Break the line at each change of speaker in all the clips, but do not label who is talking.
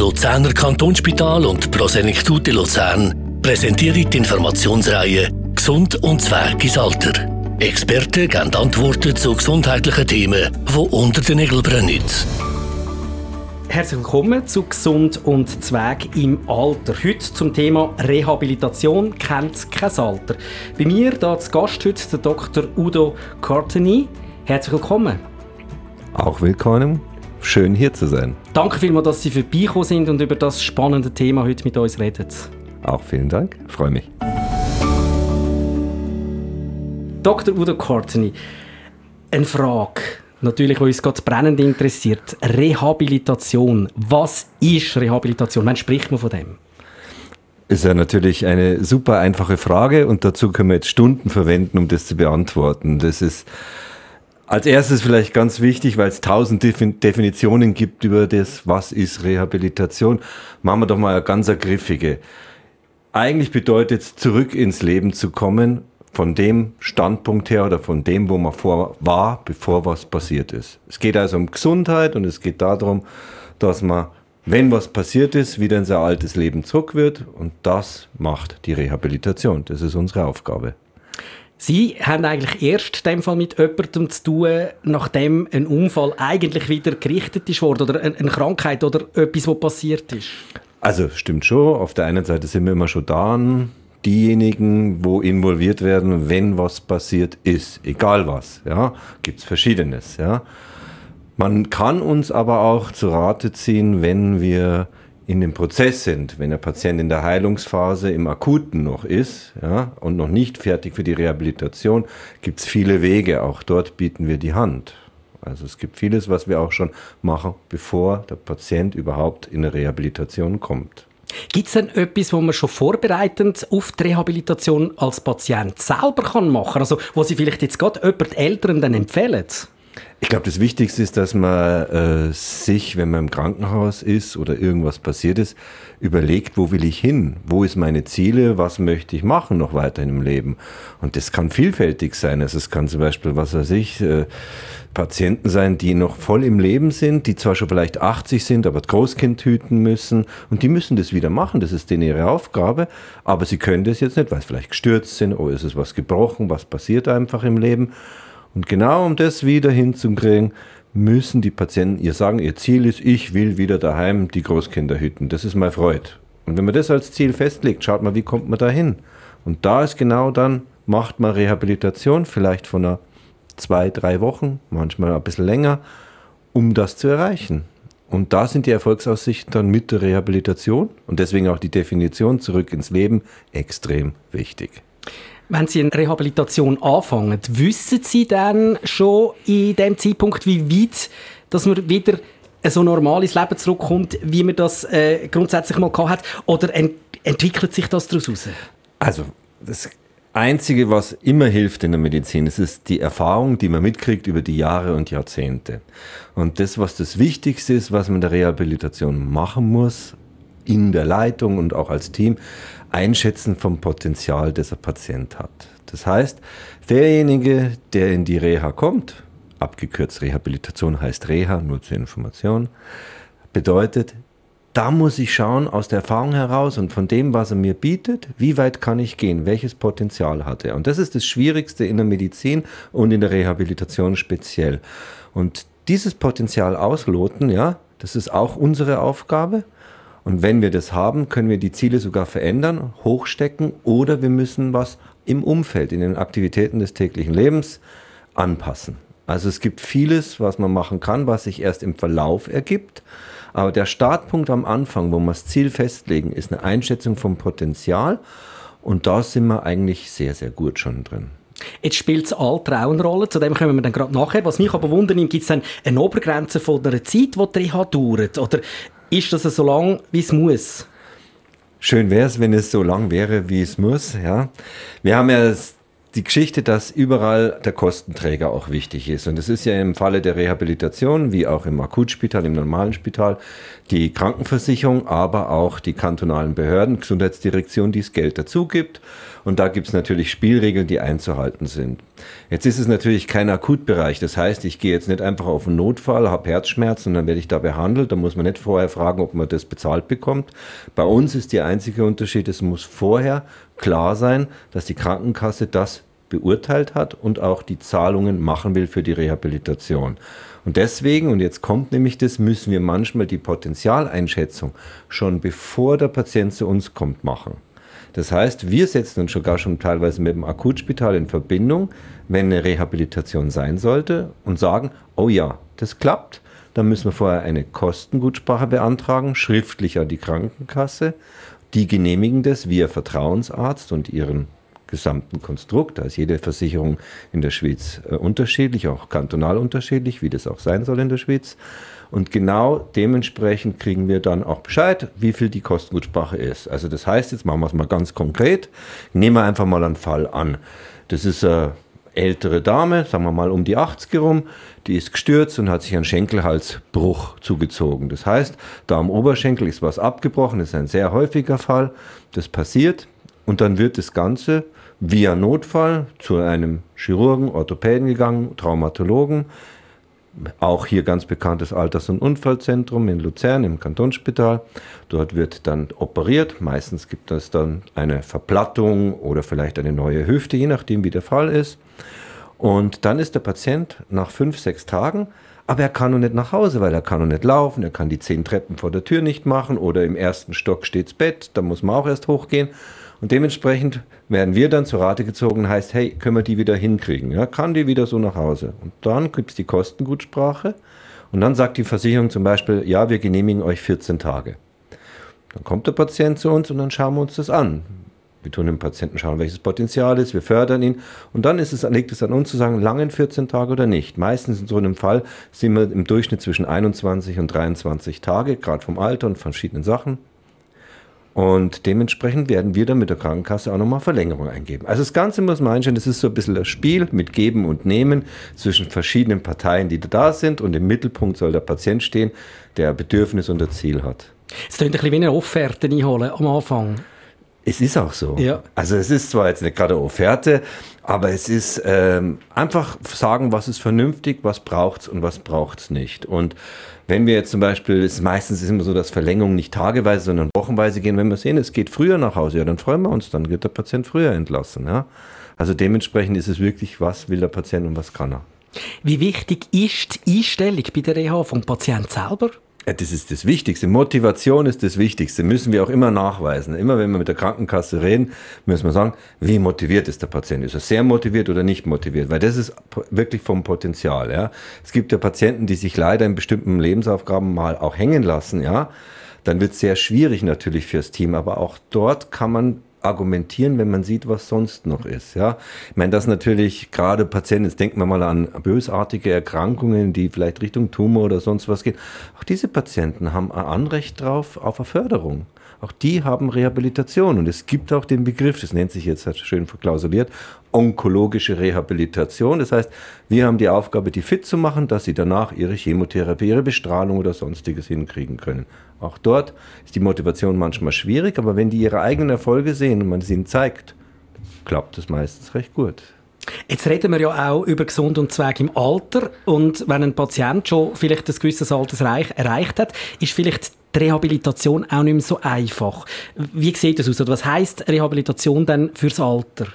Luzerner Kantonsspital und Prosenektute Luzern präsentieren die Informationsreihe Gesund und Zwerg ins Alter. Experten geben Antworten zu gesundheitlichen Themen, die unter den Nägeln brennen.
Herzlich willkommen zu Gesund und Zweig im Alter. Heute zum Thema Rehabilitation kennt kein Alter. Bei mir da zu Gast heute der Dr. Udo Courtney. Herzlich willkommen.
Auch willkommen. Schön hier zu sein.
Danke vielmals, dass Sie vorbeigekommen sind und über das spannende Thema heute mit uns reden.
Auch vielen Dank. Ich freue mich.
Dr. Udo Courtney, eine Frage, natürlich, die uns ganz brennend interessiert. Rehabilitation. Was ist Rehabilitation? Wann spricht man von dem?
Ist ja natürlich eine super einfache Frage und dazu können wir jetzt Stunden verwenden, um das zu beantworten. Das ist als erstes vielleicht ganz wichtig, weil es tausend Definitionen gibt über das, was ist Rehabilitation. Machen wir doch mal eine ganz griffige. Eigentlich bedeutet es, zurück ins Leben zu kommen, von dem Standpunkt her oder von dem, wo man vor war, bevor was passiert ist. Es geht also um Gesundheit und es geht darum, dass man, wenn was passiert ist, wieder in sein altes Leben zurück wird und das macht die Rehabilitation. Das ist unsere Aufgabe.
Sie haben eigentlich erst in dem Fall mit jemandem zu tun, nachdem ein Unfall eigentlich wieder gerichtet ist worden oder eine Krankheit oder etwas, was passiert ist.
Also stimmt schon. Auf der einen Seite sind wir immer schon da, diejenigen, wo involviert werden, wenn was passiert ist, egal was. Ja, gibt's Verschiedenes. Ja, man kann uns aber auch zu Rate ziehen, wenn wir in dem Prozess sind, wenn der Patient in der Heilungsphase im Akuten noch ist ja, und noch nicht fertig für die Rehabilitation, gibt es viele Wege. Auch dort bieten wir die Hand. Also es gibt vieles, was wir auch schon machen, bevor der Patient überhaupt in eine Rehabilitation kommt.
Gibt es denn etwas, wo man schon vorbereitend auf die Rehabilitation als Patient selber kann machen kann? Also, wo Sie vielleicht jetzt gerade jemand Älteren dann empfehlen?
Ich glaube, das Wichtigste ist, dass man äh, sich, wenn man im Krankenhaus ist oder irgendwas passiert ist, überlegt, wo will ich hin? Wo ist meine Ziele? Was möchte ich machen noch weiter im Leben? Und das kann vielfältig sein. Also es kann zum Beispiel, was weiß ich, äh, Patienten sein, die noch voll im Leben sind, die zwar schon vielleicht 80 sind, aber Großkind hüten müssen und die müssen das wieder machen. Das ist denen ihre Aufgabe, aber sie können das jetzt nicht, weil sie vielleicht gestürzt sind oder ist es was gebrochen, was passiert einfach im Leben. Und genau um das wieder hinzukriegen, müssen die Patienten ihr sagen, ihr Ziel ist, ich will wieder daheim die Großkinder hüten. Das ist meine Freude. Und wenn man das als Ziel festlegt, schaut mal, wie kommt man da hin? Und da ist genau dann, macht man Rehabilitation, vielleicht von einer zwei, drei Wochen, manchmal ein bisschen länger, um das zu erreichen. Und da sind die Erfolgsaussichten dann mit der Rehabilitation und deswegen auch die Definition zurück ins Leben extrem wichtig.
Wenn Sie eine Rehabilitation anfangen, wissen Sie dann schon in dem Zeitpunkt, wie weit, dass man wieder so normales Leben zurückkommt, wie man das äh, grundsätzlich mal gehabt hat? Oder ent entwickelt sich das daraus heraus?
Also, das Einzige, was immer hilft in der Medizin, das ist die Erfahrung, die man mitkriegt über die Jahre und Jahrzehnte. Und das, was das Wichtigste ist, was man in der Rehabilitation machen muss, in der Leitung und auch als Team, einschätzen vom Potenzial, das ein Patient hat. Das heißt, derjenige, der in die Reha kommt, abgekürzt Rehabilitation heißt Reha, nur zur Information, bedeutet, da muss ich schauen aus der Erfahrung heraus und von dem, was er mir bietet, wie weit kann ich gehen, welches Potenzial hat er. Und das ist das Schwierigste in der Medizin und in der Rehabilitation speziell. Und dieses Potenzial ausloten, ja, das ist auch unsere Aufgabe. Und wenn wir das haben, können wir die Ziele sogar verändern, hochstecken oder wir müssen was im Umfeld, in den Aktivitäten des täglichen Lebens anpassen. Also es gibt vieles, was man machen kann, was sich erst im Verlauf ergibt. Aber der Startpunkt am Anfang, wo wir das Ziel festlegen, ist eine Einschätzung vom Potenzial. Und da sind wir eigentlich sehr, sehr gut schon drin.
Jetzt spielt das Alter auch eine Rolle, zu dem kommen wir dann gerade nachher. Was mich aber wundert, gibt es dann eine Obergrenze von der Zeit, die die Reha dauert? Oder ist das so lang, wie es muss?
Schön wäre es, wenn es so lang wäre, wie es muss. Ja. Wir haben ja die Geschichte, dass überall der Kostenträger auch wichtig ist. Und das ist ja im Falle der Rehabilitation, wie auch im Akutspital, im normalen Spital, die Krankenversicherung, aber auch die kantonalen Behörden, Gesundheitsdirektion, die das Geld dazu gibt. Und da gibt es natürlich Spielregeln, die einzuhalten sind. Jetzt ist es natürlich kein Akutbereich. Das heißt, ich gehe jetzt nicht einfach auf einen Notfall, habe Herzschmerzen und dann werde ich da behandelt. Da muss man nicht vorher fragen, ob man das bezahlt bekommt. Bei uns ist der einzige Unterschied, es muss vorher klar sein, dass die Krankenkasse das beurteilt hat und auch die Zahlungen machen will für die Rehabilitation. Und deswegen, und jetzt kommt nämlich das, müssen wir manchmal die Potenzialeinschätzung schon bevor der Patient zu uns kommt machen. Das heißt, wir setzen uns sogar schon teilweise mit dem Akutspital in Verbindung, wenn eine Rehabilitation sein sollte und sagen, oh ja, das klappt. Dann müssen wir vorher eine Kostengutsprache beantragen, schriftlich an die Krankenkasse. Die genehmigen das via Vertrauensarzt und ihren gesamten Konstrukt. Da ist jede Versicherung in der Schweiz äh, unterschiedlich, auch kantonal unterschiedlich, wie das auch sein soll in der Schweiz. Und genau dementsprechend kriegen wir dann auch Bescheid, wie viel die Kostengutsprache ist. Also das heißt, jetzt machen wir es mal ganz konkret. Nehmen wir einfach mal einen Fall an. Das ist eine ältere Dame, sagen wir mal um die 80 rum, die ist gestürzt und hat sich einen Schenkelhalsbruch zugezogen. Das heißt, da am Oberschenkel ist was abgebrochen, das ist ein sehr häufiger Fall. Das passiert und dann wird das Ganze via Notfall zu einem Chirurgen, Orthopäden gegangen, Traumatologen, auch hier ganz bekanntes Alters- und Unfallzentrum in Luzern im Kantonsspital. Dort wird dann operiert. Meistens gibt es dann eine Verplattung oder vielleicht eine neue Hüfte, je nachdem wie der Fall ist. Und dann ist der Patient nach fünf, sechs Tagen, aber er kann noch nicht nach Hause, weil er kann noch nicht laufen, er kann die zehn Treppen vor der Tür nicht machen oder im ersten Stock steht das Bett, da muss man auch erst hochgehen. Und dementsprechend werden wir dann zur Rate gezogen, heißt, hey, können wir die wieder hinkriegen? Ja, kann die wieder so nach Hause? Und dann gibt es die Kostengutsprache und dann sagt die Versicherung zum Beispiel, ja, wir genehmigen euch 14 Tage. Dann kommt der Patient zu uns und dann schauen wir uns das an. Wir tun dem Patienten schauen, welches Potenzial ist, wir fördern ihn und dann es, liegt es an uns zu sagen, langen 14 Tage oder nicht. Meistens in so einem Fall sind wir im Durchschnitt zwischen 21 und 23 Tage, gerade vom Alter und verschiedenen Sachen. Und dementsprechend werden wir dann mit der Krankenkasse auch nochmal Verlängerung eingeben. Also das Ganze muss man einstellen, das ist so ein bisschen das Spiel mit Geben und Nehmen zwischen verschiedenen Parteien, die da sind. Und im Mittelpunkt soll der Patient stehen, der Bedürfnis und ein Ziel hat.
Es klingt ein bisschen wie eine Offerte einholen am Anfang.
Es ist auch so. Ja. Also es ist zwar jetzt nicht gerade eine Offerte, aber es ist ähm, einfach sagen, was ist vernünftig, was braucht es und was braucht es nicht. Und wenn wir jetzt zum Beispiel, ist meistens ist immer so, dass Verlängerungen nicht tageweise, sondern wochenweise gehen. Wenn wir sehen, es geht früher nach Hause, ja, dann freuen wir uns, dann wird der Patient früher entlassen. Ja? Also dementsprechend ist es wirklich, was will der Patient und was kann er.
Wie wichtig ist die Einstellung bei der Reha vom Patienten selber?
Das ist das Wichtigste. Motivation ist das Wichtigste. Müssen wir auch immer nachweisen. Immer wenn wir mit der Krankenkasse reden, müssen wir sagen, wie motiviert ist der Patient? Ist er sehr motiviert oder nicht motiviert? Weil das ist wirklich vom Potenzial. Ja. Es gibt ja Patienten, die sich leider in bestimmten Lebensaufgaben mal auch hängen lassen. Ja. Dann wird es sehr schwierig natürlich fürs Team. Aber auch dort kann man argumentieren, wenn man sieht, was sonst noch ist. Ja, ich meine, das natürlich gerade Patienten, jetzt denken wir mal an bösartige Erkrankungen, die vielleicht Richtung Tumor oder sonst was gehen. Auch diese Patienten haben ein Anrecht drauf auf eine Förderung. Auch die haben Rehabilitation und es gibt auch den Begriff, das nennt sich jetzt schön verklausuliert, onkologische Rehabilitation. Das heißt, wir haben die Aufgabe, die fit zu machen, dass sie danach ihre Chemotherapie, ihre Bestrahlung oder sonstiges hinkriegen können. Auch dort ist die Motivation manchmal schwierig, aber wenn die ihre eigenen Erfolge sehen und man es ihnen zeigt, klappt das meistens recht gut.
Jetzt reden wir ja auch über Gesund und Zweig im Alter. Und wenn ein Patient schon vielleicht ein gewisses Alter erreicht hat, ist vielleicht die Rehabilitation auch nicht mehr so einfach. Wie sieht das aus? Oder was heißt Rehabilitation denn fürs Alter?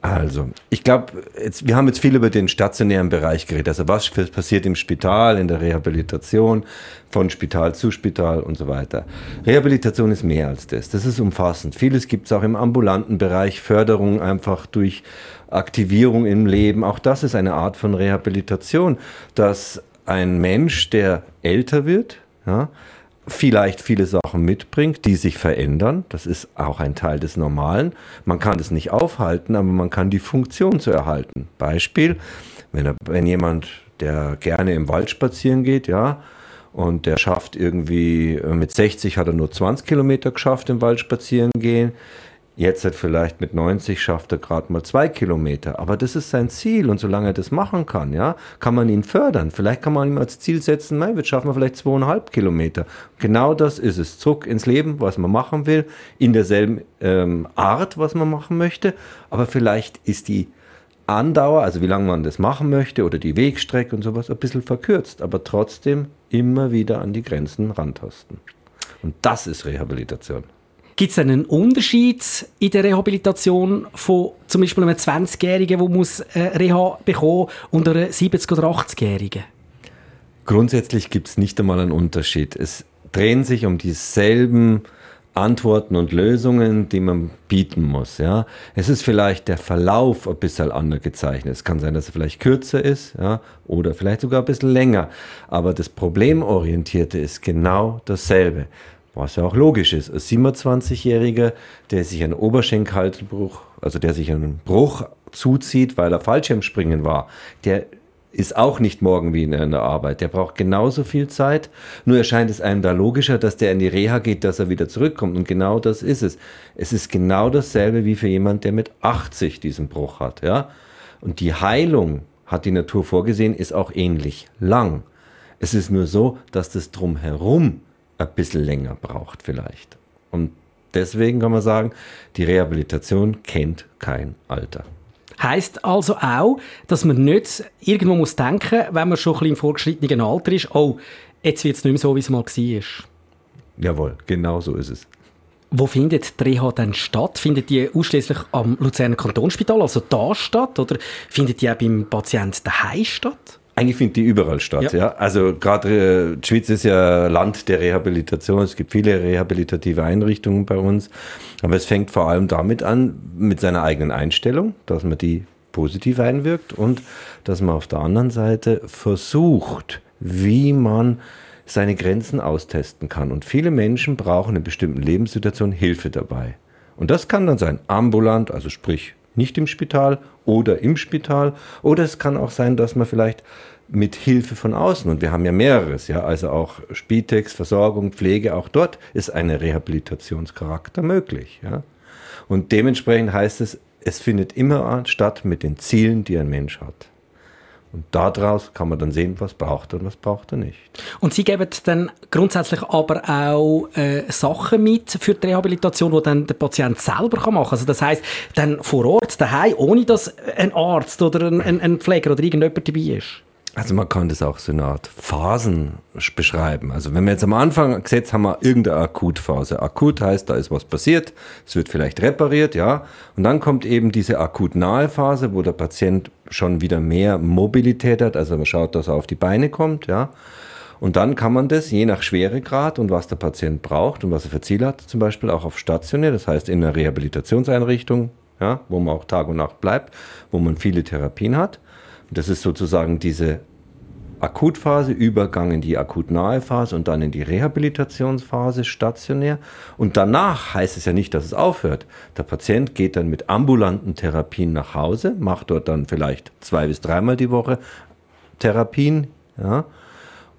Also, ich glaube, wir haben jetzt viel über den stationären Bereich geredet. Also, was passiert im Spital, in der Rehabilitation, von Spital zu Spital und so weiter. Rehabilitation ist mehr als das. Das ist umfassend. Vieles gibt es auch im ambulanten Bereich, Förderung einfach durch Aktivierung im Leben. Auch das ist eine Art von Rehabilitation, dass ein Mensch, der älter wird, ja, vielleicht viele Sachen mitbringt, die sich verändern. Das ist auch ein Teil des Normalen. Man kann es nicht aufhalten, aber man kann die Funktion zu erhalten. Beispiel, wenn, er, wenn jemand, der gerne im Wald spazieren geht, ja, und der schafft irgendwie, äh, mit 60 hat er nur 20 Kilometer geschafft im Wald spazieren gehen. Jetzt hat vielleicht mit 90 schafft er gerade mal zwei Kilometer. Aber das ist sein Ziel. Und solange er das machen kann, ja, kann man ihn fördern. Vielleicht kann man ihm als Ziel setzen, nein, jetzt schaffen wir vielleicht zweieinhalb Kilometer. Genau das ist es. Zurück ins Leben, was man machen will, in derselben ähm, Art, was man machen möchte. Aber vielleicht ist die Andauer, also wie lange man das machen möchte oder die Wegstrecke und sowas, ein bisschen verkürzt, aber trotzdem immer wieder an die Grenzen rantasten. Und das ist Rehabilitation.
Gibt es einen Unterschied in der Rehabilitation von zum Beispiel einem 20-Jährigen, der muss äh, Reha bekommen und einem 70- oder 80-Jährigen?
Grundsätzlich gibt es nicht einmal einen Unterschied. Es drehen sich um dieselben Antworten und Lösungen, die man bieten muss. Ja. Es ist vielleicht der Verlauf ein bisschen anders gezeichnet. Es kann sein, dass er vielleicht kürzer ist ja, oder vielleicht sogar ein bisschen länger. Aber das Problemorientierte ist genau dasselbe. Was ja auch logisch ist. Ein 27-Jähriger, der sich einen Oberschenkelhaltebruch, also der sich einen Bruch zuzieht, weil er Fallschirmspringen war, der ist auch nicht morgen wie in der Arbeit. Der braucht genauso viel Zeit. Nur erscheint es einem da logischer, dass der in die Reha geht, dass er wieder zurückkommt. Und genau das ist es. Es ist genau dasselbe wie für jemand, der mit 80 diesen Bruch hat. Ja? Und die Heilung, hat die Natur vorgesehen, ist auch ähnlich lang. Es ist nur so, dass das drumherum ein bisschen länger braucht vielleicht. Und deswegen kann man sagen, die Rehabilitation kennt kein Alter.
Heißt also auch, dass man nicht irgendwo muss denken, wenn man schon ein bisschen im fortgeschrittenen Alter ist, oh, jetzt wird es nicht mehr so, wie es mal war.
Jawohl, genau so ist es.
Wo findet die Reha denn statt? Findet die ausschließlich am Luzerner Kantonsspital, also da statt, oder findet die auch beim Patienten daheim statt?
Eigentlich findet die überall statt, ja. ja. Also gerade äh, die Schweiz ist ja Land der Rehabilitation. Es gibt viele rehabilitative Einrichtungen bei uns. Aber es fängt vor allem damit an, mit seiner eigenen Einstellung, dass man die positiv einwirkt und dass man auf der anderen Seite versucht, wie man seine Grenzen austesten kann. Und viele Menschen brauchen in bestimmten Lebenssituationen Hilfe dabei. Und das kann dann sein ambulant, also sprich nicht im Spital oder im Spital. Oder es kann auch sein, dass man vielleicht mit Hilfe von außen, und wir haben ja mehreres, ja, also auch Spitex, Versorgung, Pflege, auch dort ist ein Rehabilitationscharakter möglich. Ja. Und dementsprechend heißt es, es findet immer statt mit den Zielen, die ein Mensch hat. Und daraus kann man dann sehen, was braucht er und was braucht er nicht.
Und Sie geben dann grundsätzlich aber auch äh, Sachen mit für die Rehabilitation, die dann der Patient selber kann machen kann. Also das heißt, dann vor Ort, daheim, ohne dass ein Arzt oder ein, ein, ein Pfleger oder irgendjemand dabei ist.
Also man kann das auch so eine Art Phasen beschreiben. Also wenn wir jetzt am Anfang gesetzt haben, wir irgendeine Akutphase. Akut heißt, da ist was passiert, es wird vielleicht repariert, ja. Und dann kommt eben diese akut-nahe Phase, wo der Patient schon wieder mehr Mobilität hat, also man schaut, dass er auf die Beine kommt, ja. Und dann kann man das je nach Schweregrad und was der Patient braucht und was er für Ziele hat, zum Beispiel auch auf stationär, das heißt in einer Rehabilitationseinrichtung, ja, wo man auch Tag und Nacht bleibt, wo man viele Therapien hat. Das ist sozusagen diese Akutphase, Übergang in die akutnahe Phase und dann in die Rehabilitationsphase stationär. Und danach heißt es ja nicht, dass es aufhört. Der Patient geht dann mit ambulanten Therapien nach Hause, macht dort dann vielleicht zwei bis dreimal die Woche Therapien, ja,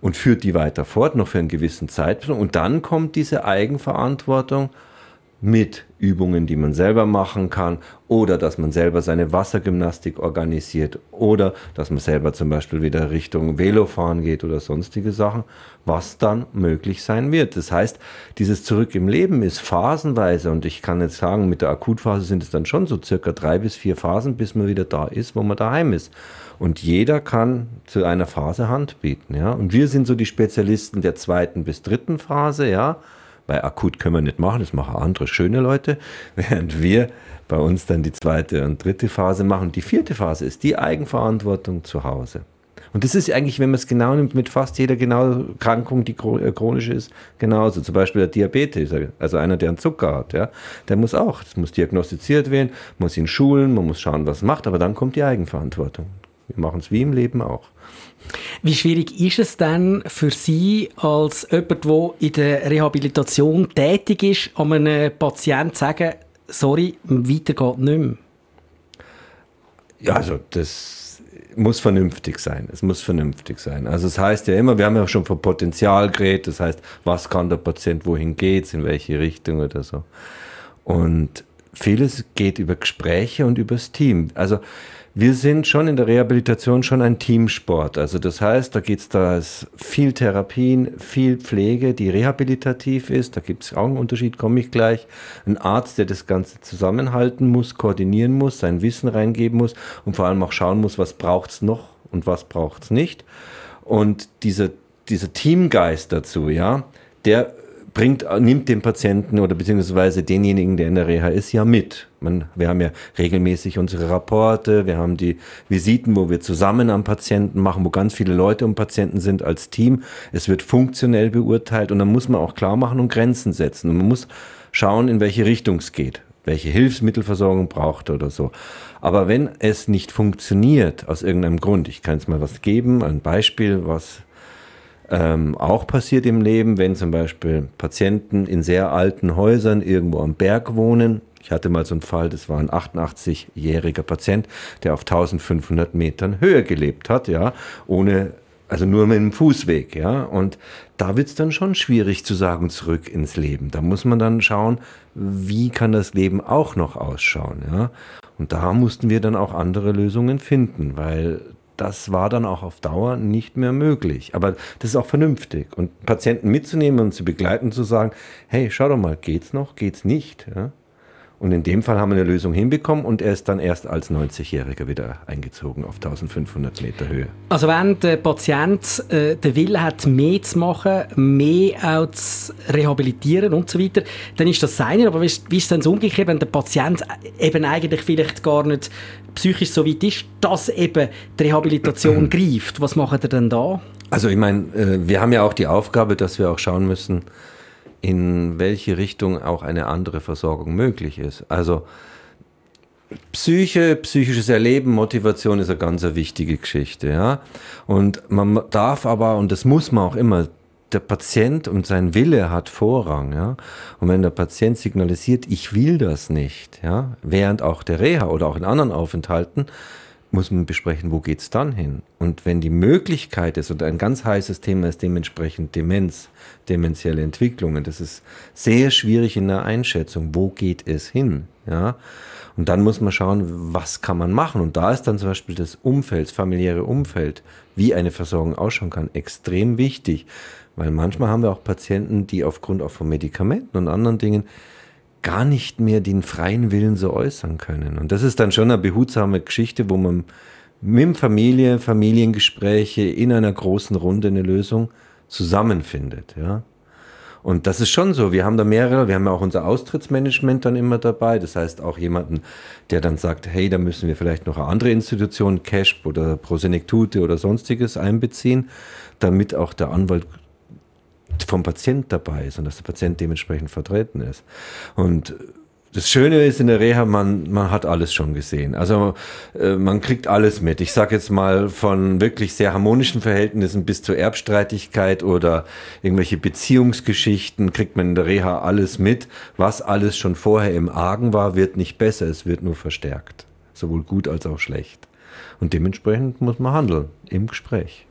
und führt die weiter fort, noch für einen gewissen Zeitpunkt. Und dann kommt diese Eigenverantwortung mit Übungen, die man selber machen kann oder dass man selber seine Wassergymnastik organisiert oder dass man selber zum Beispiel wieder Richtung Velofahren geht oder sonstige Sachen, was dann möglich sein wird. Das heißt, dieses Zurück im Leben ist phasenweise und ich kann jetzt sagen, mit der Akutphase sind es dann schon so circa drei bis vier Phasen, bis man wieder da ist, wo man daheim ist. Und jeder kann zu einer Phase Hand bieten, ja. Und wir sind so die Spezialisten der zweiten bis dritten Phase, ja weil akut können wir nicht machen, das machen andere schöne Leute, während wir bei uns dann die zweite und dritte Phase machen. Die vierte Phase ist die Eigenverantwortung zu Hause. Und das ist eigentlich, wenn man es genau nimmt, mit fast jeder genau Krankung, die äh, chronisch ist, genauso. Zum Beispiel der Diabetes, also einer, der einen Zucker hat, ja, der muss auch, das muss diagnostiziert werden, muss ihn schulen, man muss schauen, was macht, aber dann kommt die Eigenverantwortung. Wir machen es wie im Leben auch.
Wie schwierig ist es denn für Sie, als jemand, der in der Rehabilitation tätig ist, an einem Patienten zu sagen, sorry, weiter geht nicht mehr?
Ja, also das muss vernünftig sein. Es muss vernünftig sein. Also es das heißt ja immer, wir haben ja schon von Potenzial geredet, das heißt, was kann der Patient, wohin geht in welche Richtung oder so. Und vieles geht über Gespräche und übers Team. Also wir sind schon in der Rehabilitation schon ein Teamsport. Also das heißt, da geht es da ist viel Therapien, viel Pflege, die rehabilitativ ist. Da gibt es auch einen Unterschied, komme ich gleich. Ein Arzt, der das Ganze zusammenhalten muss, koordinieren muss, sein Wissen reingeben muss und vor allem auch schauen muss, was braucht es noch und was braucht es nicht. Und dieser, dieser Teamgeist dazu, ja, der bringt, nimmt den Patienten oder beziehungsweise denjenigen, der in der Reha ist, ja mit. Man, wir haben ja regelmäßig unsere Rapporte, wir haben die Visiten, wo wir zusammen am Patienten machen, wo ganz viele Leute um Patienten sind als Team. Es wird funktionell beurteilt und dann muss man auch klar machen und Grenzen setzen. Und man muss schauen, in welche Richtung es geht, welche Hilfsmittelversorgung braucht oder so. Aber wenn es nicht funktioniert aus irgendeinem Grund, ich kann jetzt mal was geben, ein Beispiel, was ähm, auch passiert im Leben, wenn zum Beispiel Patienten in sehr alten Häusern irgendwo am Berg wohnen. Ich hatte mal so einen Fall, das war ein 88-jähriger Patient, der auf 1500 Metern Höhe gelebt hat, ja, ohne, also nur mit dem Fußweg, ja. Und da wird es dann schon schwierig zu sagen, zurück ins Leben. Da muss man dann schauen, wie kann das Leben auch noch ausschauen, ja. Und da mussten wir dann auch andere Lösungen finden, weil das war dann auch auf Dauer nicht mehr möglich. Aber das ist auch vernünftig. Und Patienten mitzunehmen und zu begleiten, zu sagen, hey, schau doch mal, geht's noch, geht's nicht? Ja? Und in dem Fall haben wir eine Lösung hinbekommen und er ist dann erst als 90-Jähriger wieder eingezogen auf 1500 Meter Höhe.
Also wenn der Patient äh, den Willen hat, mehr zu machen, mehr auch zu rehabilitieren und so weiter, dann ist das seine. Aber wie ist, wie ist es denn umgekehrt, wenn der Patient eben eigentlich vielleicht gar nicht psychisch so weit ist, dass eben die Rehabilitation greift? Was macht er denn da?
Also ich meine, äh, wir haben ja auch die Aufgabe, dass wir auch schauen müssen, in welche Richtung auch eine andere Versorgung möglich ist. Also Psyche, psychisches Erleben, Motivation ist eine ganz wichtige Geschichte, ja. Und man darf aber, und das muss man auch immer, der Patient und sein Wille hat Vorrang, ja. Und wenn der Patient signalisiert, ich will das nicht, ja, während auch der Reha oder auch in anderen Aufenthalten, muss man besprechen, wo geht es dann hin? Und wenn die Möglichkeit ist, und ein ganz heißes Thema ist dementsprechend Demenz, demenzielle Entwicklungen, das ist sehr schwierig in der Einschätzung, wo geht es hin? Ja? Und dann muss man schauen, was kann man machen? Und da ist dann zum Beispiel das Umfeld, das familiäre Umfeld, wie eine Versorgung ausschauen kann, extrem wichtig. Weil manchmal haben wir auch Patienten, die aufgrund auch von Medikamenten und anderen Dingen gar nicht mehr den freien Willen so äußern können. Und das ist dann schon eine behutsame Geschichte, wo man mit Familie, Familiengespräche in einer großen Runde eine Lösung zusammenfindet. Ja. Und das ist schon so. Wir haben da mehrere. Wir haben ja auch unser Austrittsmanagement dann immer dabei. Das heißt auch jemanden, der dann sagt, hey, da müssen wir vielleicht noch eine andere Institution, CASP oder Prosenektute oder sonstiges einbeziehen, damit auch der Anwalt vom Patient dabei ist und dass der Patient dementsprechend vertreten ist. Und das Schöne ist in der Reha, man, man hat alles schon gesehen. Also äh, man kriegt alles mit. Ich sage jetzt mal von wirklich sehr harmonischen Verhältnissen bis zur Erbstreitigkeit oder irgendwelche Beziehungsgeschichten kriegt man in der Reha alles mit. Was alles schon vorher im Argen war, wird nicht besser, es wird nur verstärkt. Sowohl gut als auch schlecht. Und dementsprechend muss man handeln im Gespräch.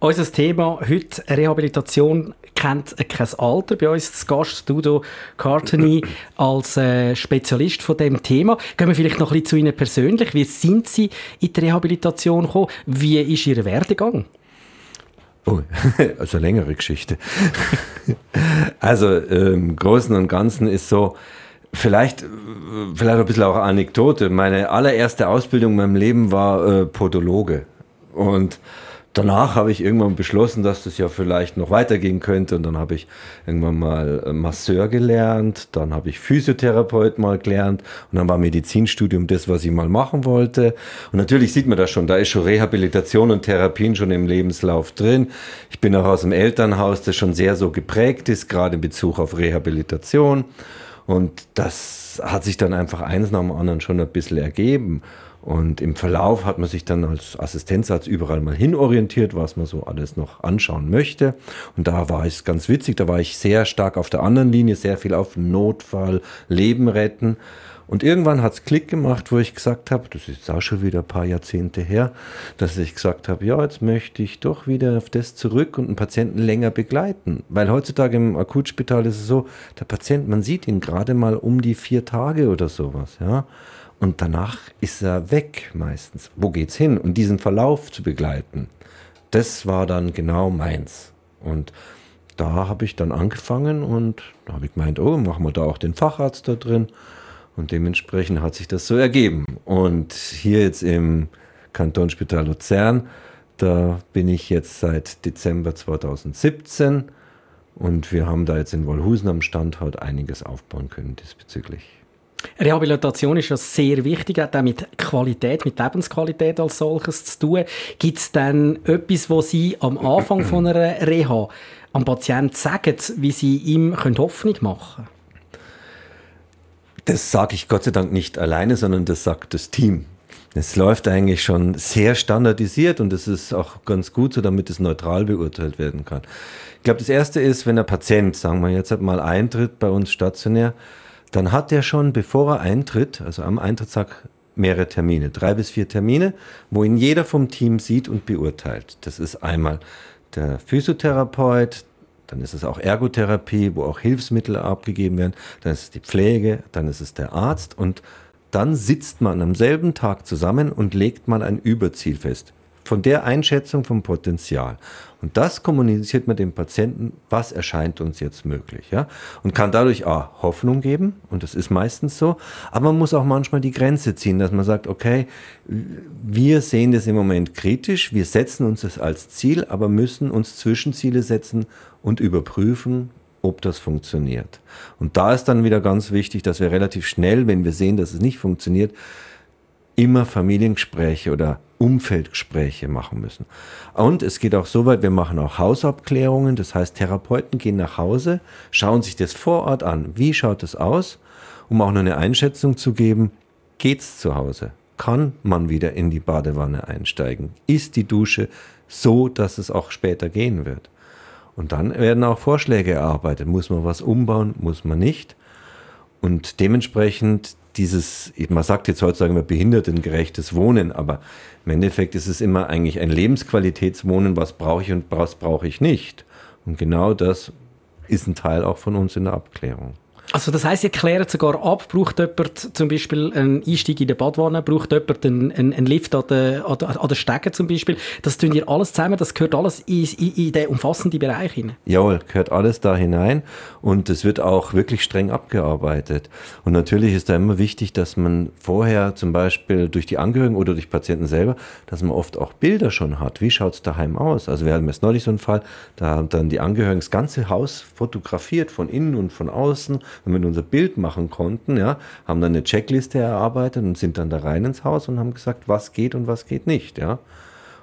Unser Thema heute Rehabilitation kennt kein Alter. Bei uns zu Gast Dudo Cartony als äh, Spezialist von dem Thema. Gehen wir vielleicht noch ein bisschen zu Ihnen persönlich. Wie sind Sie in die Rehabilitation gekommen? Wie ist Ihr Werdegang?
Oh, also eine längere Geschichte. also im Großen und Ganzen ist so, vielleicht, vielleicht ein bisschen auch Anekdote. Meine allererste Ausbildung in meinem Leben war äh, Podologe. Und danach habe ich irgendwann beschlossen, dass das ja vielleicht noch weitergehen könnte. Und dann habe ich irgendwann mal äh, Masseur gelernt, dann habe ich Physiotherapeut mal gelernt und dann war Medizinstudium das, was ich mal machen wollte. Und natürlich sieht man das schon, da ist schon Rehabilitation und Therapien schon im Lebenslauf drin. Ich bin auch aus dem Elternhaus, das schon sehr so geprägt ist, gerade in Bezug auf Rehabilitation. Und das hat sich dann einfach eins nach dem anderen schon ein bisschen ergeben. Und im Verlauf hat man sich dann als Assistenzarzt überall mal hinorientiert, was man so alles noch anschauen möchte. Und da war es ganz witzig, da war ich sehr stark auf der anderen Linie, sehr viel auf Notfall, Leben retten. Und irgendwann hat es Klick gemacht, wo ich gesagt habe, das ist auch schon wieder ein paar Jahrzehnte her, dass ich gesagt habe, ja, jetzt möchte ich doch wieder auf das zurück und einen Patienten länger begleiten. Weil heutzutage im Akutspital ist es so, der Patient, man sieht ihn gerade mal um die vier Tage oder sowas, ja. und danach ist er weg meistens. Wo geht's hin? Und diesen Verlauf zu begleiten, das war dann genau meins. Und da habe ich dann angefangen und da habe ich gemeint, oh, machen wir da auch den Facharzt da drin. Und dementsprechend hat sich das so ergeben. Und hier jetzt im Kantonsspital Luzern, da bin ich jetzt seit Dezember 2017 und wir haben da jetzt in Wolhusen am Standort einiges aufbauen können diesbezüglich.
Rehabilitation ist ja sehr wichtig, hat auch mit Qualität, mit Lebensqualität als solches zu tun. Gibt es denn etwas, wo Sie am Anfang von einer Reha am Patienten sagen, wie Sie ihm Hoffnung machen können?
Das sage ich Gott sei Dank nicht alleine, sondern das sagt das Team. Es läuft eigentlich schon sehr standardisiert und es ist auch ganz gut so, damit es neutral beurteilt werden kann. Ich glaube, das Erste ist, wenn der Patient, sagen wir jetzt mal, eintritt bei uns stationär, dann hat er schon, bevor er eintritt, also am Eintrittstag, mehrere Termine, drei bis vier Termine, wo ihn jeder vom Team sieht und beurteilt. Das ist einmal der Physiotherapeut, dann ist es auch Ergotherapie, wo auch Hilfsmittel abgegeben werden, dann ist es die Pflege, dann ist es der Arzt. Und dann sitzt man am selben Tag zusammen und legt man ein Überziel fest von der Einschätzung vom Potenzial. Und das kommuniziert man dem Patienten, was erscheint uns jetzt möglich. Ja? Und kann dadurch auch Hoffnung geben, und das ist meistens so, aber man muss auch manchmal die Grenze ziehen, dass man sagt, okay, wir sehen das im Moment kritisch, wir setzen uns das als Ziel, aber müssen uns Zwischenziele setzen und überprüfen, ob das funktioniert. Und da ist dann wieder ganz wichtig, dass wir relativ schnell, wenn wir sehen, dass es nicht funktioniert, immer Familiengespräche oder Umfeldgespräche machen müssen. Und es geht auch so weit, wir machen auch Hausabklärungen, das heißt, Therapeuten gehen nach Hause, schauen sich das vor Ort an. Wie schaut es aus? Um auch nur eine Einschätzung zu geben, geht's zu Hause? Kann man wieder in die Badewanne einsteigen? Ist die Dusche so, dass es auch später gehen wird? Und dann werden auch Vorschläge erarbeitet. Muss man was umbauen? Muss man nicht? Und dementsprechend dieses, man sagt jetzt heutzutage immer behindertengerechtes Wohnen, aber im Endeffekt ist es immer eigentlich ein Lebensqualitätswohnen, was brauche ich und was brauche ich nicht. Und genau das ist ein Teil auch von uns in der Abklärung.
Also das heißt, ihr klärt sogar ab, braucht jemand zum Beispiel einen Einstieg in der Badwanne, braucht jemand einen, einen, einen Lift an den, an, den, Stegen zum Beispiel. Das tun ihr alles zusammen, das gehört alles in, in, in den umfassenden Bereich hinein.
Jawohl, gehört alles da hinein und es wird auch wirklich streng abgearbeitet. Und natürlich ist da immer wichtig, dass man vorher zum Beispiel durch die Angehörigen oder durch Patienten selber, dass man oft auch Bilder schon hat. Wie schaut es daheim aus? Also wir hatten jetzt neulich so einen Fall, da haben dann die Angehörigen das ganze Haus fotografiert, von innen und von außen damit wir unser Bild machen konnten, ja, haben dann eine Checkliste erarbeitet und sind dann da rein ins Haus und haben gesagt, was geht und was geht nicht, ja.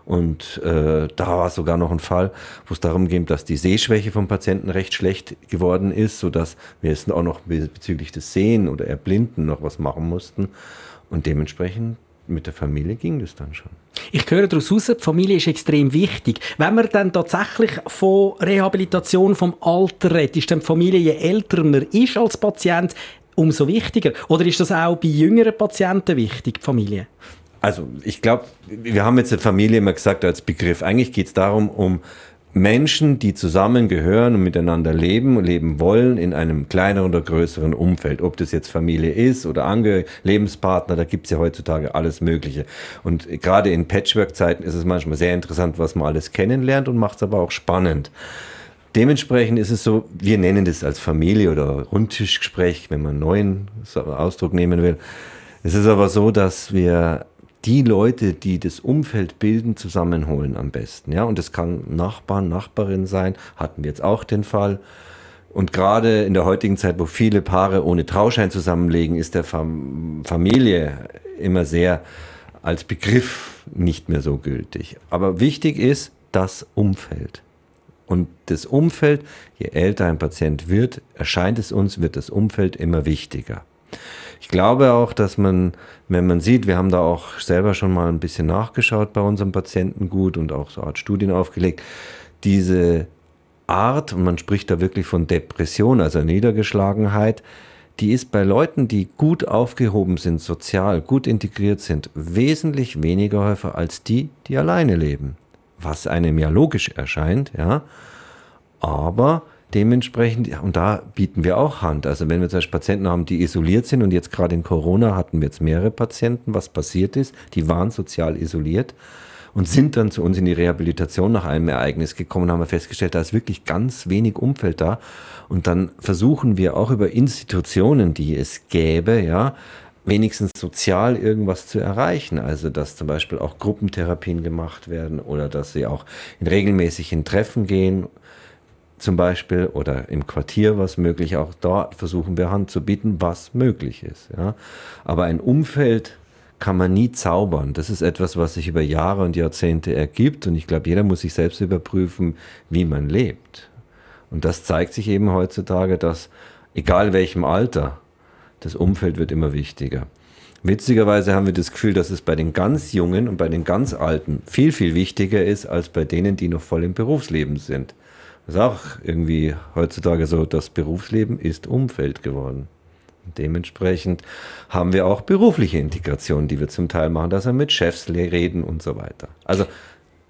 Und äh, da war sogar noch ein Fall, wo es darum ging, dass die Sehschwäche vom Patienten recht schlecht geworden ist, sodass wir jetzt auch noch bezüglich des Sehen oder Erblinden noch was machen mussten. Und dementsprechend mit der Familie ging das dann schon.
Ich höre daraus heraus, die Familie ist extrem wichtig. Wenn man dann tatsächlich von Rehabilitation vom Alter redet, ist dann die Familie, je älter man ist als Patient, umso wichtiger? Oder ist das auch bei jüngeren Patienten wichtig, die Familie?
Also ich glaube, wir haben jetzt die Familie immer gesagt als Begriff. Eigentlich geht es darum, um Menschen, die zusammengehören und miteinander leben und leben wollen in einem kleineren oder größeren Umfeld. Ob das jetzt Familie ist oder Angehörige, Lebenspartner, da gibt es ja heutzutage alles Mögliche. Und gerade in Patchwork-Zeiten ist es manchmal sehr interessant, was man alles kennenlernt und macht es aber auch spannend. Dementsprechend ist es so, wir nennen das als Familie oder Rundtischgespräch, wenn man einen neuen Ausdruck nehmen will. Es ist aber so, dass wir die Leute, die das Umfeld bilden, zusammenholen am besten. Ja, und das kann Nachbarn, Nachbarin sein, hatten wir jetzt auch den Fall. Und gerade in der heutigen Zeit, wo viele Paare ohne Trauschein zusammenlegen, ist der Fam Familie immer sehr als Begriff nicht mehr so gültig. Aber wichtig ist das Umfeld. Und das Umfeld, je älter ein Patient wird, erscheint es uns, wird das Umfeld immer wichtiger. Ich glaube auch, dass man, wenn man sieht, wir haben da auch selber schon mal ein bisschen nachgeschaut bei unserem Patienten gut und auch so Art Studien aufgelegt, diese Art, und man spricht da wirklich von Depression, also Niedergeschlagenheit, die ist bei Leuten, die gut aufgehoben sind, sozial, gut integriert sind, wesentlich weniger häufig als die, die alleine leben. Was einem ja logisch erscheint, ja. Aber Dementsprechend, und da bieten wir auch Hand. Also wenn wir zum Beispiel Patienten haben, die isoliert sind und jetzt gerade in Corona hatten wir jetzt mehrere Patienten, was passiert ist, die waren sozial isoliert und sind dann zu uns in die Rehabilitation nach einem Ereignis gekommen, haben wir festgestellt, da ist wirklich ganz wenig Umfeld da. Und dann versuchen wir auch über Institutionen, die es gäbe, ja, wenigstens sozial irgendwas zu erreichen. Also dass zum Beispiel auch Gruppentherapien gemacht werden oder dass sie auch in regelmäßigen Treffen gehen zum Beispiel oder im Quartier was möglich. Auch dort versuchen wir Hand zu bieten, was möglich ist. Ja. Aber ein Umfeld kann man nie zaubern. Das ist etwas, was sich über Jahre und Jahrzehnte ergibt. Und ich glaube, jeder muss sich selbst überprüfen, wie man lebt. Und das zeigt sich eben heutzutage, dass egal welchem Alter, das Umfeld wird immer wichtiger. Witzigerweise haben wir das Gefühl, dass es bei den ganz Jungen und bei den ganz Alten viel, viel wichtiger ist als bei denen, die noch voll im Berufsleben sind. Das ist auch irgendwie heutzutage so, das Berufsleben ist Umfeld geworden. Dementsprechend haben wir auch berufliche Integration, die wir zum Teil machen, dass wir mit Chefs reden und so weiter. Also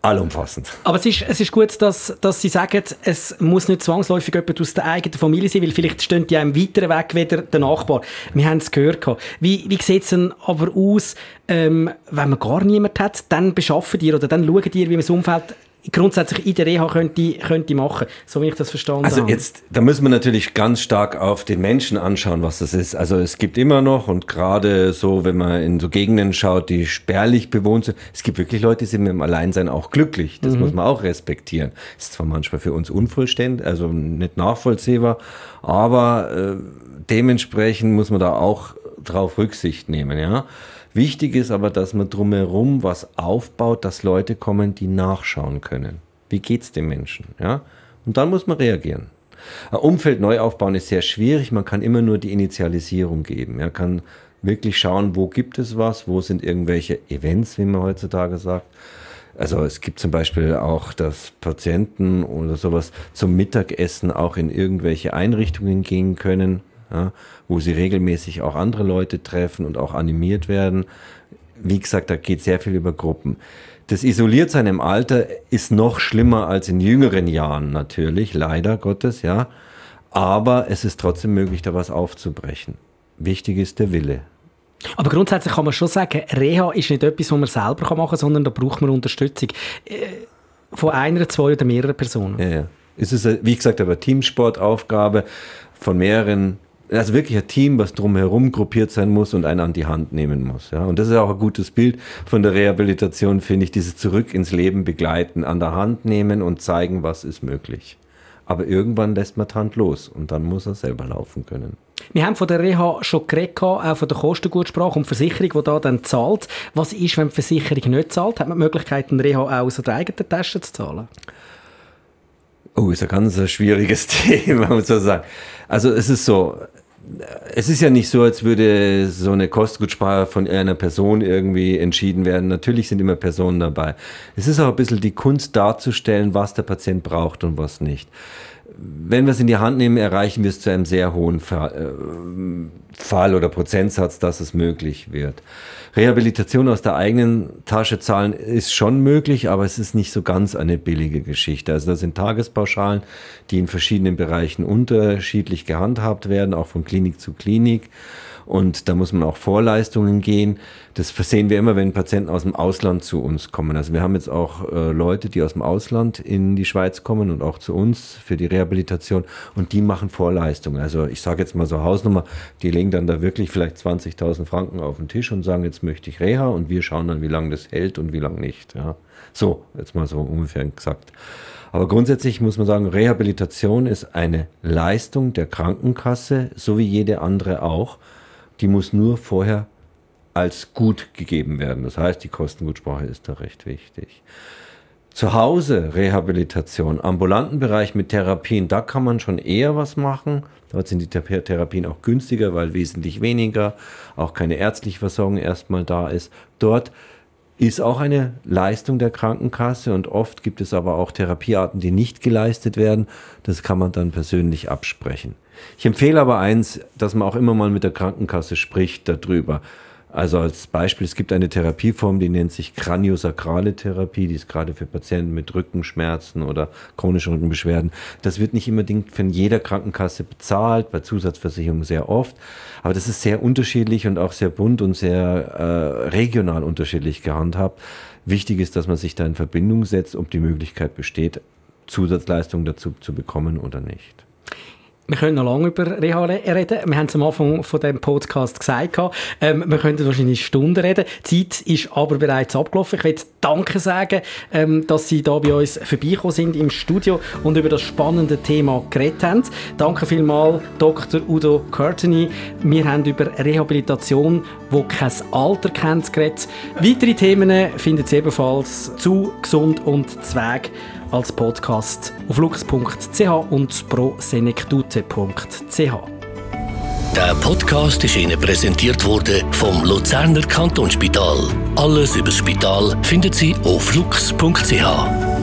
allumfassend.
Aber es ist, es ist gut, dass, dass Sie sagen, es muss nicht zwangsläufig jemand aus der eigenen Familie sein, weil vielleicht stehen die einem weiteren Weg wieder der Nachbar. Wir haben es gehört. Wie, wie sieht es denn aber aus, ähm, wenn man gar niemanden hat, dann beschaffen die oder dann schauen die, wie man das Umfeld grundsätzlich in der Reha könnte, könnte machen, so wie ich das verstanden
also
habe.
Also jetzt, da müssen wir natürlich ganz stark auf den Menschen anschauen, was das ist. Also es gibt immer noch und gerade so, wenn man in so Gegenden schaut, die spärlich bewohnt sind, es gibt wirklich Leute, die sind mit dem Alleinsein auch glücklich. Das mhm. muss man auch respektieren. Ist zwar manchmal für uns unvollständig, also nicht nachvollziehbar, aber äh, dementsprechend muss man da auch drauf Rücksicht nehmen, ja. Wichtig ist aber, dass man drumherum was aufbaut, dass Leute kommen, die nachschauen können. Wie geht's dem Menschen? Ja? Und dann muss man reagieren. Ein Umfeld neu aufbauen ist sehr schwierig. Man kann immer nur die Initialisierung geben. Man kann wirklich schauen, wo gibt es was, wo sind irgendwelche Events, wie man heutzutage sagt. Also es gibt zum Beispiel auch, dass Patienten oder sowas zum Mittagessen auch in irgendwelche Einrichtungen gehen können ja, wo sie regelmäßig auch andere Leute treffen und auch animiert werden. Wie gesagt, da geht sehr viel über Gruppen. Das Isoliertsein im Alter ist noch schlimmer als in jüngeren Jahren natürlich, leider Gottes, ja. Aber es ist trotzdem möglich, da was aufzubrechen. Wichtig ist der Wille.
Aber grundsätzlich kann man schon sagen, Reha ist nicht etwas, was man selber machen kann, sondern da braucht man Unterstützung äh, von einer, zwei oder mehreren Personen.
Ja, ja. Es ist, wie gesagt, aber Teamsportaufgabe von mehreren also wirklich ein Team, was drumherum gruppiert sein muss und einen an die Hand nehmen muss. Ja. Und das ist auch ein gutes Bild von der Rehabilitation, finde ich, dieses Zurück ins Leben begleiten, an der Hand nehmen und zeigen, was ist möglich. Aber irgendwann lässt man die Hand los und dann muss er selber laufen können.
Wir haben von der Reha schon geredet, auch von der Kostengutsprache und Versicherung, die da dann zahlt. Was ist, wenn die Versicherung nicht zahlt? Hat man die Möglichkeit, eine Reha auch aus der eigenen Tasche zu zahlen?
Oh, ist ein ganz schwieriges Thema, muss man sagen. Also es ist so, es ist ja nicht so, als würde so eine Kostgutsprache von einer Person irgendwie entschieden werden. Natürlich sind immer Personen dabei. Es ist auch ein bisschen die Kunst darzustellen, was der Patient braucht und was nicht wenn wir es in die Hand nehmen, erreichen wir es zu einem sehr hohen äh, Fall oder Prozentsatz, dass es möglich wird. Rehabilitation aus der eigenen Tasche zahlen ist schon möglich, aber es ist nicht so ganz eine billige Geschichte. Also da sind Tagespauschalen, die in verschiedenen Bereichen unterschiedlich gehandhabt werden, auch von Klinik zu Klinik und da muss man auch Vorleistungen gehen. Das sehen wir immer, wenn Patienten aus dem Ausland zu uns kommen. Also wir haben jetzt auch äh, Leute, die aus dem Ausland in die Schweiz kommen und auch zu uns für die Rehabilitation und die machen Vorleistungen. Also ich sage jetzt mal so Hausnummer, die legen dann da wirklich vielleicht 20.000 Franken auf den Tisch und sagen, jetzt möchte ich Reha und wir schauen dann, wie lange das hält und wie lange nicht. Ja. So, jetzt mal so ungefähr gesagt. Aber grundsätzlich muss man sagen, Rehabilitation ist eine Leistung der Krankenkasse, so wie jede andere auch die muss nur vorher als gut gegeben werden. Das heißt, die Kostengutsprache ist da recht wichtig. Zu Hause Rehabilitation, ambulanten Bereich mit Therapien, da kann man schon eher was machen. Dort sind die Therapien auch günstiger, weil wesentlich weniger, auch keine ärztliche Versorgung erstmal da ist. Dort ist auch eine Leistung der Krankenkasse und oft gibt es aber auch Therapiearten, die nicht geleistet werden. Das kann man dann persönlich absprechen. Ich empfehle aber eins, dass man auch immer mal mit der Krankenkasse spricht darüber. Also als Beispiel, es gibt eine Therapieform, die nennt sich kraniosakrale Therapie, die ist gerade für Patienten mit Rückenschmerzen oder chronischen Rückenbeschwerden. Das wird nicht unbedingt von jeder Krankenkasse bezahlt, bei Zusatzversicherungen sehr oft. Aber das ist sehr unterschiedlich und auch sehr bunt und sehr äh, regional unterschiedlich gehandhabt. Wichtig ist, dass man sich da in Verbindung setzt, ob die Möglichkeit besteht, Zusatzleistungen dazu zu bekommen oder nicht.
Wir können noch lange über Reha reden. Wir haben es am Anfang von dem Podcast gesagt. Ähm, wir könnten wahrscheinlich Stunden reden. Die Zeit ist aber bereits abgelaufen. Ich will Danke sagen, ähm, dass Sie da bei uns vorbeigekommen sind im Studio und über das spannende Thema geredet haben. Danke vielmals, Dr. Udo Courtney. Wir haben über Rehabilitation, wo kein Alter kennt, geredet. Weitere Themen finden Sie ebenfalls zu Gesund und Zweig als Podcast auf lux.ch und prosenektute.ch.
Der Podcast ist Ihnen präsentiert worden vom Luzerner Kantonsspital. Alles über das Spital finden Sie auf lux.ch.